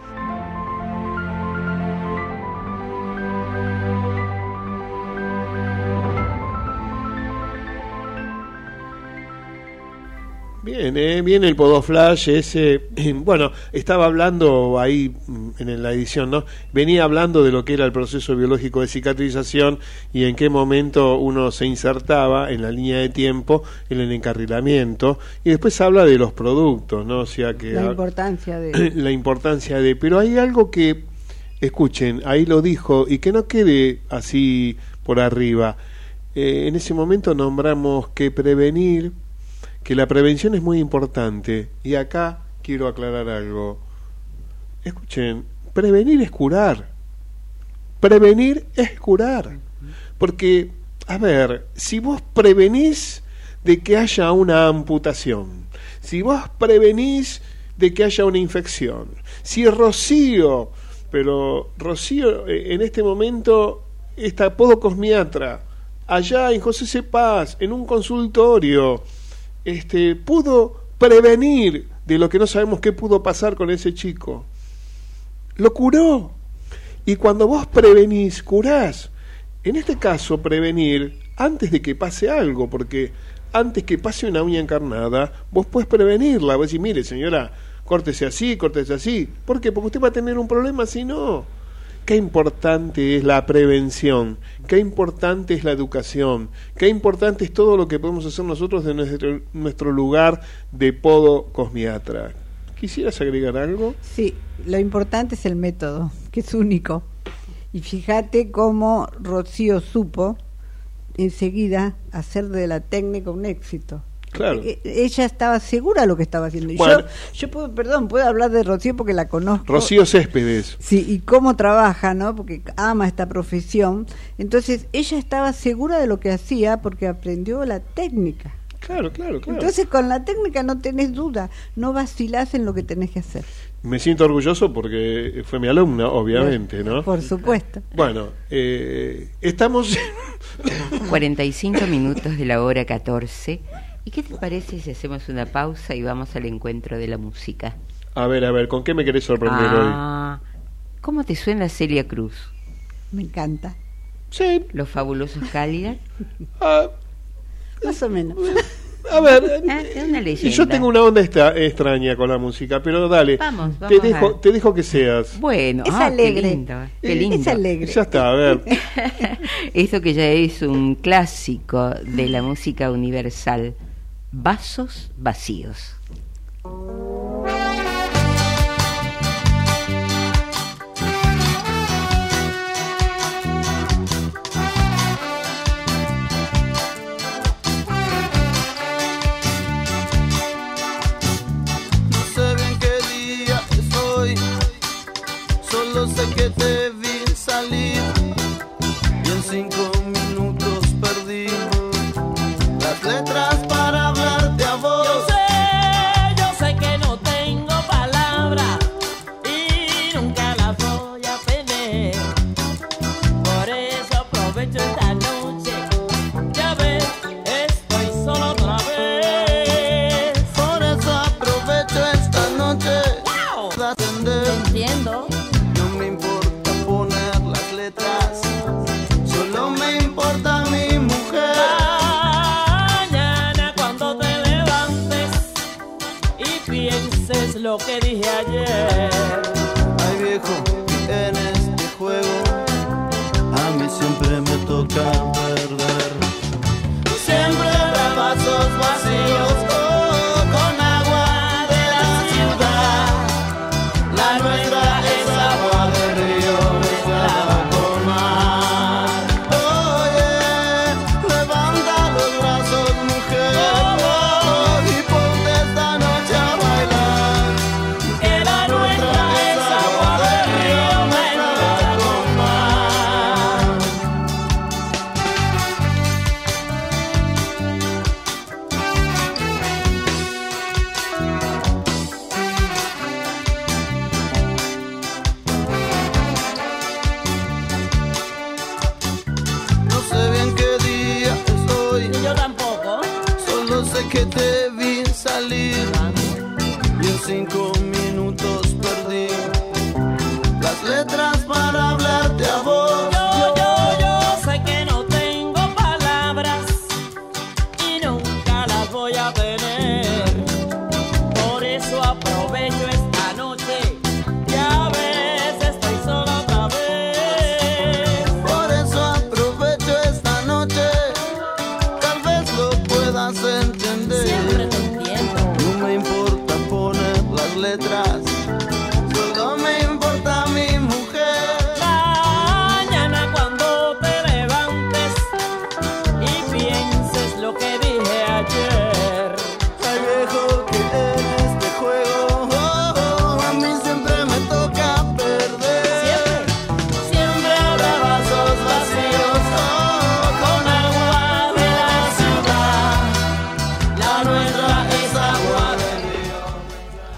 Bien, bien el Podoflash ese. Bueno, estaba hablando ahí mm, en la edición, ¿no? Venía hablando de lo que era el proceso biológico de cicatrización y en qué momento uno se insertaba en la línea de tiempo en el encarrilamiento. Y después habla de los productos, ¿no? O sea que. La importancia de. La importancia de. Pero hay algo que. Escuchen, ahí lo dijo y que no quede así por arriba. Eh, en ese momento nombramos que prevenir que la prevención es muy importante. Y acá quiero aclarar algo. Escuchen, prevenir es curar. Prevenir es curar. Porque, a ver, si vos prevenís de que haya una amputación, si vos prevenís de que haya una infección, si Rocío, pero Rocío eh, en este momento está podocosmiatra, allá en José C. Paz, en un consultorio, este, pudo prevenir de lo que no sabemos qué pudo pasar con ese chico. Lo curó. Y cuando vos prevenís, curás. En este caso, prevenir antes de que pase algo, porque antes que pase una uña encarnada, vos puedes prevenirla. Vos decís, mire señora, córtese así, córtese así. ¿Por qué? Porque usted va a tener un problema si no qué importante es la prevención, qué importante es la educación, qué importante es todo lo que podemos hacer nosotros de nuestro, nuestro lugar de podo cosmiatra. ¿Quisieras agregar algo? Sí, lo importante es el método, que es único. Y fíjate cómo Rocío supo enseguida hacer de la técnica un éxito. Claro. E, ella estaba segura de lo que estaba haciendo. Y yo, yo puedo, perdón, puedo hablar de Rocío porque la conozco. Rocío Céspedes. Sí, y cómo trabaja, ¿no? Porque ama esta profesión. Entonces, ella estaba segura de lo que hacía porque aprendió la técnica. Claro, claro, claro. Entonces, con la técnica no tenés duda, no vacilás en lo que tenés que hacer. Me siento orgulloso porque fue mi alumna, obviamente, ¿no? Por supuesto. Bueno, eh, estamos... 45 minutos de la hora 14 ¿Y qué te parece si hacemos una pausa y vamos al encuentro de la música? A ver, a ver, ¿con qué me querés sorprender ah, ¿Cómo te suena Celia Cruz? Me encanta. Sí. ¿Los fabulosos cálidas? Ah, Más o menos. A ver, ah, una yo tengo una onda extraña con la música, pero dale. Vamos, vamos te, dejo, te dejo que seas. Bueno, es alegre. Qué lindo, Es alegre. Ya está, a ver. Esto que ya es un clásico de la música universal. Vasos vacíos.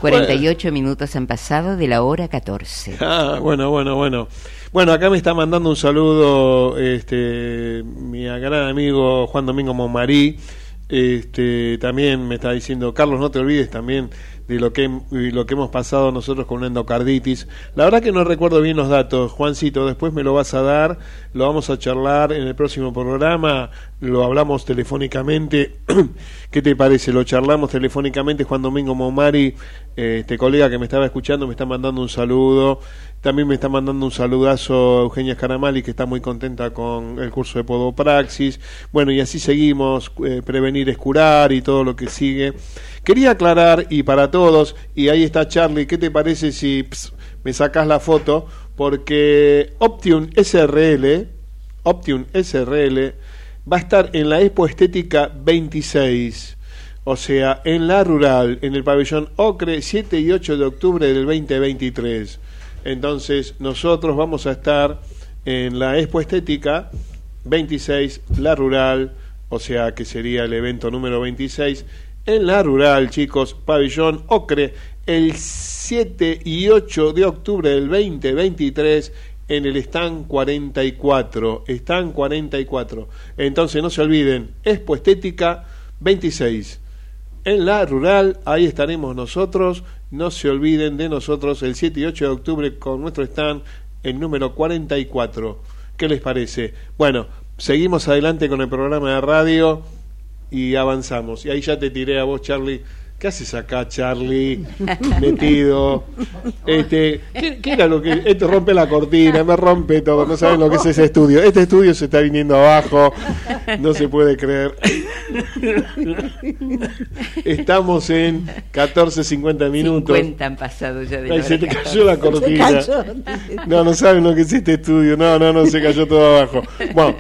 48 bueno. minutos han pasado de la hora 14. Ah, bueno, bueno, bueno. Bueno, acá me está mandando un saludo este, mi gran amigo Juan Domingo Monmarí. Este, también me está diciendo, Carlos, no te olvides también de lo que, lo que hemos pasado nosotros con una endocarditis. La verdad que no recuerdo bien los datos, Juancito, después me lo vas a dar, lo vamos a charlar en el próximo programa, lo hablamos telefónicamente. ¿Qué te parece? Lo charlamos telefónicamente, Juan Domingo Momari, eh, este colega que me estaba escuchando, me está mandando un saludo. También me está mandando un saludazo Eugenia Caramali, que está muy contenta con el curso de Podopraxis. Bueno, y así seguimos, eh, prevenir es curar y todo lo que sigue. Quería aclarar, y para todos, y ahí está Charlie, ¿qué te parece si ps, me sacas la foto? Porque Optium SRL, Optium SRL, va a estar en la Expo Estética 26. O sea, en la rural, en el pabellón Ocre, 7 y 8 de octubre del 2023. Entonces, nosotros vamos a estar en la Expo Estética 26, la rural, o sea que sería el evento número 26, en la rural, chicos, pabellón Ocre, el 7 y 8 de octubre del 2023 en el stand 44, stand 44. Entonces no se olviden, Expo Estética 26. En la rural, ahí estaremos nosotros. No se olviden de nosotros el 7 y 8 de octubre con nuestro stand, el número 44. ¿Qué les parece? Bueno, seguimos adelante con el programa de radio y avanzamos. Y ahí ya te tiré a vos, Charlie. ¿Qué haces acá, Charlie? Metido. Este, ¿qué, qué era lo que.? Esto rompe la cortina, me rompe todo. No saben lo que es ese estudio. Este estudio se está viniendo abajo. No se puede creer. Estamos en 14.50 minutos. 50 han pasado ya de la Ay, se te 14. cayó la cortina. Se cayó. No, no saben lo que es este estudio. No, no, no, se cayó todo abajo. Bueno,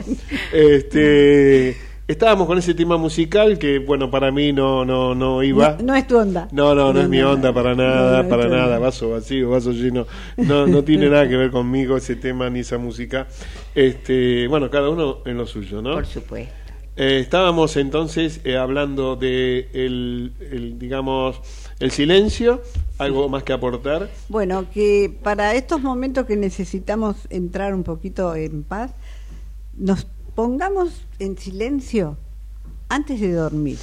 este, estábamos con ese tema musical que, bueno, para mí no, no, no iba. No, no es tu onda. No, no, no, es mi onda para nada, para nada, vaso vacío, vaso lleno. No, no tiene nada que ver conmigo ese tema ni esa música. Este, bueno, cada uno en lo suyo, ¿no? Por supuesto. Eh, estábamos entonces eh, hablando de el, el, digamos, el silencio, algo más que aportar. Bueno, que para estos momentos que necesitamos entrar un poquito en paz, nos pongamos en silencio antes de dormir,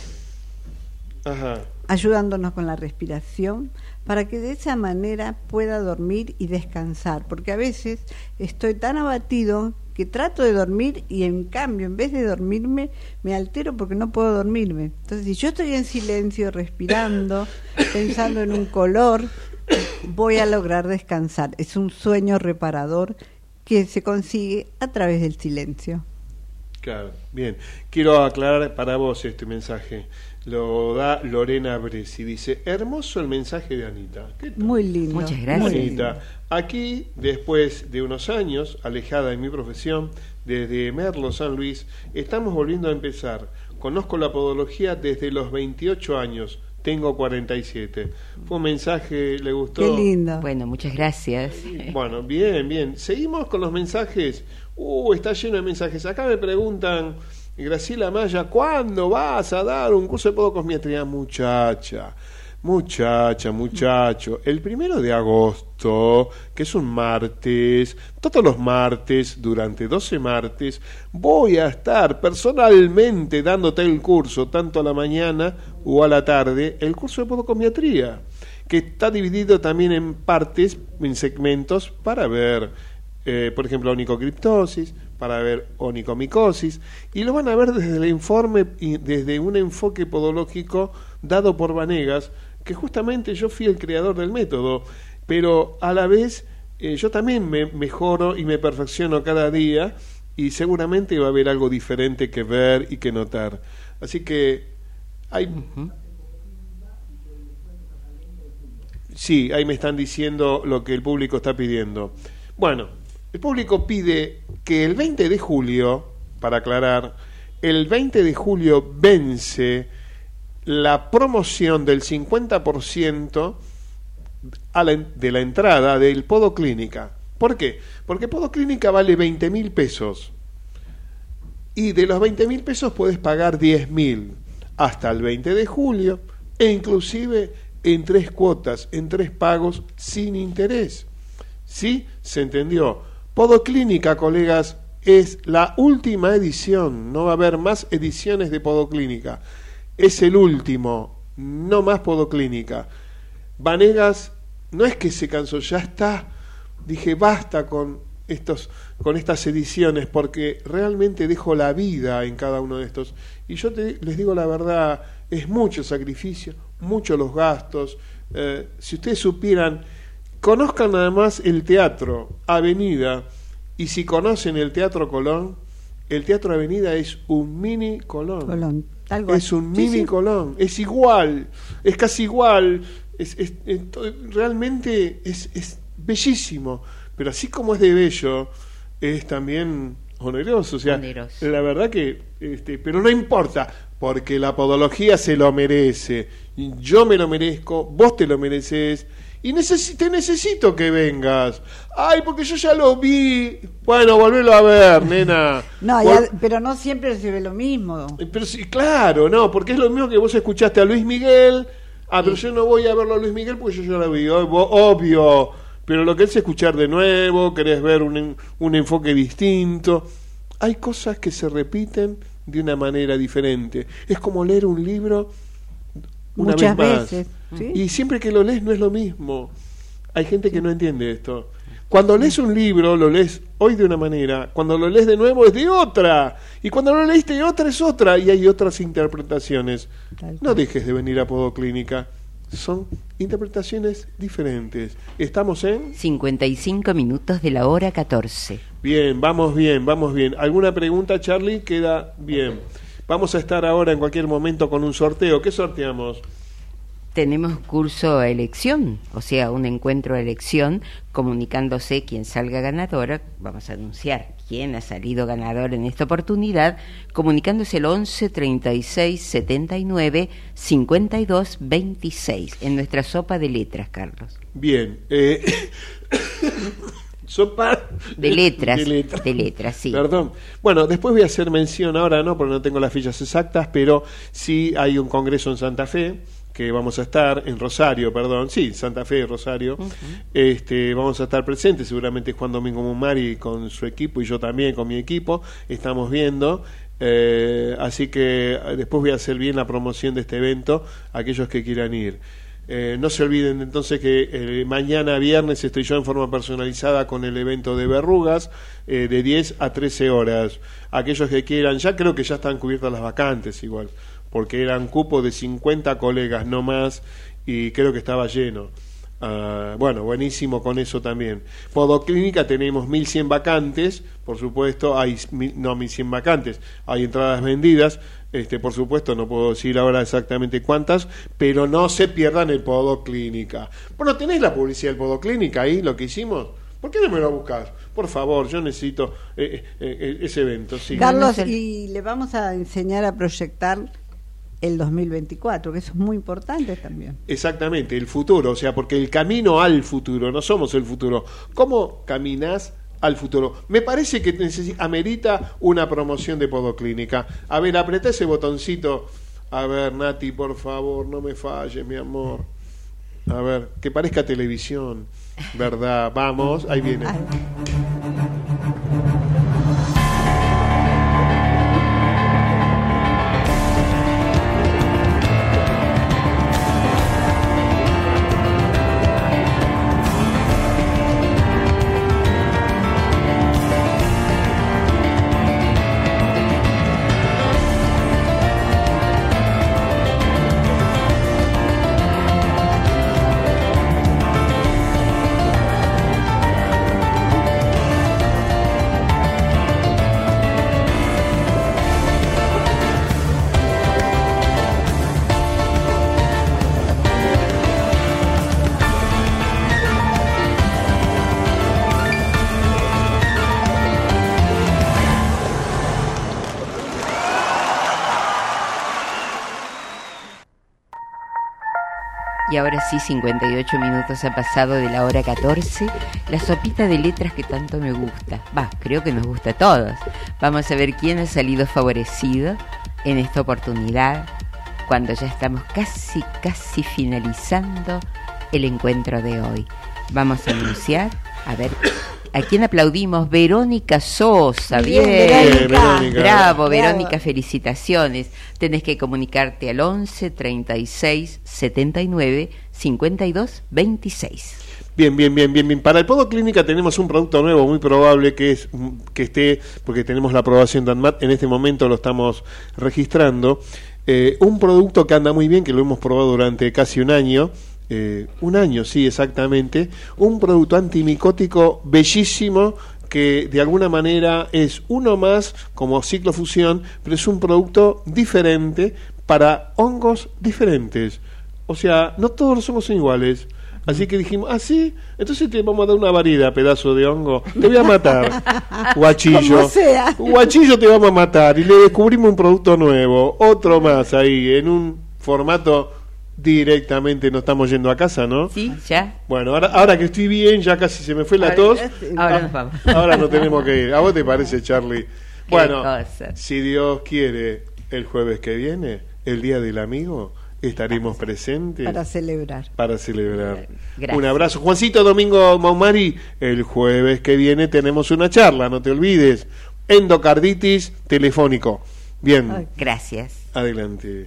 Ajá. ayudándonos con la respiración, para que de esa manera pueda dormir y descansar, porque a veces estoy tan abatido que trato de dormir y en cambio, en vez de dormirme, me altero porque no puedo dormirme. Entonces, si yo estoy en silencio, respirando, pensando en un color, voy a lograr descansar. Es un sueño reparador que se consigue a través del silencio. Claro, bien. Quiero aclarar para vos este mensaje. Lo da Lorena Bresi. Dice, hermoso el mensaje de Anita. ¿Qué tal? Muy lindo. Muchas gracias. muy. Anita, aquí, después de unos años, alejada de mi profesión, desde Merlo, San Luis, estamos volviendo a empezar. Conozco la podología desde los 28 años. Tengo 47. Fue un mensaje, ¿le gustó? Qué lindo. Bueno, muchas gracias. Bueno, bien, bien. Seguimos con los mensajes. Uh, está lleno de mensajes. Acá me preguntan, Graciela Maya, ¿cuándo vas a dar un curso de podocosmiatría? Muchacha, muchacha, muchacho. El primero de agosto, que es un martes, todos los martes, durante 12 martes, voy a estar personalmente dándote el curso, tanto a la mañana o a la tarde, el curso de podocosmiatría que está dividido también en partes, en segmentos, para ver, eh, por ejemplo, onicocriptosis, para ver onicomicosis, y lo van a ver desde el informe, y desde un enfoque podológico dado por Vanegas, que justamente yo fui el creador del método, pero a la vez eh, yo también me mejoro y me perfecciono cada día y seguramente va a haber algo diferente que ver y que notar. Así que hay... Sí, ahí me están diciendo lo que el público está pidiendo. Bueno, el público pide que el 20 de julio, para aclarar, el 20 de julio vence la promoción del 50% a la en- de la entrada del Podo Clínica. ¿Por qué? Porque Podo Clínica vale 20 mil pesos. Y de los 20 mil pesos puedes pagar 10 mil hasta el 20 de julio e inclusive en tres cuotas, en tres pagos sin interés. ¿Sí? ¿Se entendió? Podoclínica, colegas, es la última edición. No va a haber más ediciones de Podoclínica. Es el último. No más Podoclínica. Vanegas no es que se cansó, ya está. Dije, basta con estos con estas ediciones porque realmente dejo la vida en cada uno de estos y yo les digo la verdad es mucho sacrificio mucho los gastos Eh, si ustedes supieran conozcan nada más el teatro Avenida y si conocen el teatro Colón el teatro Avenida es un mini Colón, Colón, tal cual. es un Sí, mini sí. Colón es igual es casi igual es, es- es realmente es, es bellísimo pero así como es de bello es también oneroso o sea Oneroso. la verdad que este, pero no importa porque la podología se lo merece yo me lo merezco vos te lo mereces y necesi- te necesito que vengas ay porque yo ya lo vi bueno volvelo a ver nena No, ya- pero no siempre se ve lo mismo. pero sí, claro, no, porque es lo mismo que vos escuchaste a Luis Miguel. Ah, pero yo no voy a verlo a Luis Miguel porque yo ya lo vi, ob- obvio. Pero lo que es escuchar de nuevo, querés ver un, un enfoque distinto. Hay cosas que se repiten de una manera diferente. Es como leer un libro una Muchas vez más. veces, ¿sí? Y siempre que lo lees no es lo mismo. Hay gente que no entiende esto. Cuando lees un libro, lo lees hoy de una manera, cuando lo lees de nuevo es de otra, y cuando lo leíste de otra es otra, y hay otras interpretaciones. No dejes de venir a Podoclínica, son interpretaciones diferentes. Estamos en... 55 minutos de la hora 14. Bien, vamos bien, vamos bien. ¿Alguna pregunta, Charlie? Queda bien. Vamos a estar ahora en cualquier momento con un sorteo. ¿Qué sorteamos? Tenemos curso a elección, o sea, un encuentro a elección, comunicándose quien salga ganadora, vamos a anunciar quién ha salido ganador en esta oportunidad, comunicándose el 11 36 79 52 26 en nuestra sopa de letras, Carlos. Bien. eh, sopa De letras, de letras. de letras, sí. Perdón. Bueno, después voy a hacer mención, ahora no, porque no tengo las fichas exactas, pero sí hay un congreso en Santa Fe que vamos a estar en Rosario, perdón, sí, Santa Fe, Rosario. Este, vamos a estar presentes, seguramente Juan Domingo Mumari con su equipo y yo también con mi equipo, estamos viendo. eh, así que eh, después voy a hacer bien la promoción de este evento a aquellos que quieran ir. Eh, no se olviden entonces que eh, mañana viernes estoy yo en forma personalizada con el evento de verrugas eh, de 10 a 13 horas. Aquellos que quieran, ya creo que ya están cubiertas las vacantes igual, porque eran cupo de 50 colegas no más y creo que estaba lleno. Ah, bueno, buenísimo con eso también. Podoclínica tenemos 1100 vacantes, por supuesto, hay mil- no 1100 vacantes, hay entradas vendidas, este por supuesto no puedo decir ahora exactamente cuántas, pero no se pierdan el Podoclínica. Bueno, ¿tenés la publicidad del Podoclínica ahí, lo que hicimos? ¿Por qué no me lo buscas? Por favor, yo necesito eh, eh, eh, ese evento. Sí. Carlos, y le vamos a enseñar a proyectar el 2024, que eso es muy importante también. Exactamente, el futuro, o sea, porque el camino al futuro, no somos el futuro. ¿Cómo caminás al futuro? Me parece que amerita una promoción de Podoclínica. A ver, apretá ese botoncito. A ver, Nati, por favor, no me falles, mi amor. A ver, que parezca televisión, ¿verdad? Vamos, ahí viene. Ahora sí, 58 minutos ha pasado de la hora 14. La sopita de letras que tanto me gusta. Va, creo que nos gusta a todos. Vamos a ver quién ha salido favorecido en esta oportunidad, cuando ya estamos casi, casi finalizando el encuentro de hoy. Vamos a anunciar, a ver, ¿a quién aplaudimos? Verónica Sosa. Bien, Bien, Verónica. Bravo, Bravo. Verónica, felicitaciones. Tenés que comunicarte al 11 36 79 52 26. Bien, bien, bien, bien, bien. Para el Podo Clínica tenemos un producto nuevo, muy probable que es mm, que esté, porque tenemos la aprobación de ANMAT, en este momento lo estamos registrando. Eh, un producto que anda muy bien, que lo hemos probado durante casi un año. Eh, un año, sí, exactamente. Un producto antimicótico bellísimo que de alguna manera es uno más como ciclofusión, pero es un producto diferente para hongos diferentes. O sea, no todos los hongos son iguales. Así que dijimos, ah, sí, entonces te vamos a dar una variedad, pedazo de hongo. Te voy a matar, guachillo. Como sea. Guachillo te vamos a matar. Y le descubrimos un producto nuevo, otro más ahí, en un formato directamente. No estamos yendo a casa, ¿no? Sí, ya. Bueno, ahora, ahora que estoy bien, ya casi se me fue la Ahora- tos. ahora nos vamos. Ahora no tenemos que ir. ¿A vos te parece, Charlie? Bueno, si Dios quiere, el jueves que viene, el Día del Amigo, estaremos presentes para celebrar. para celebrar. Gracias. Un abrazo. Juancito Domingo Maumari, el jueves que viene tenemos una charla, no te olvides. Endocarditis telefónico. Bien, Gracias. adelante.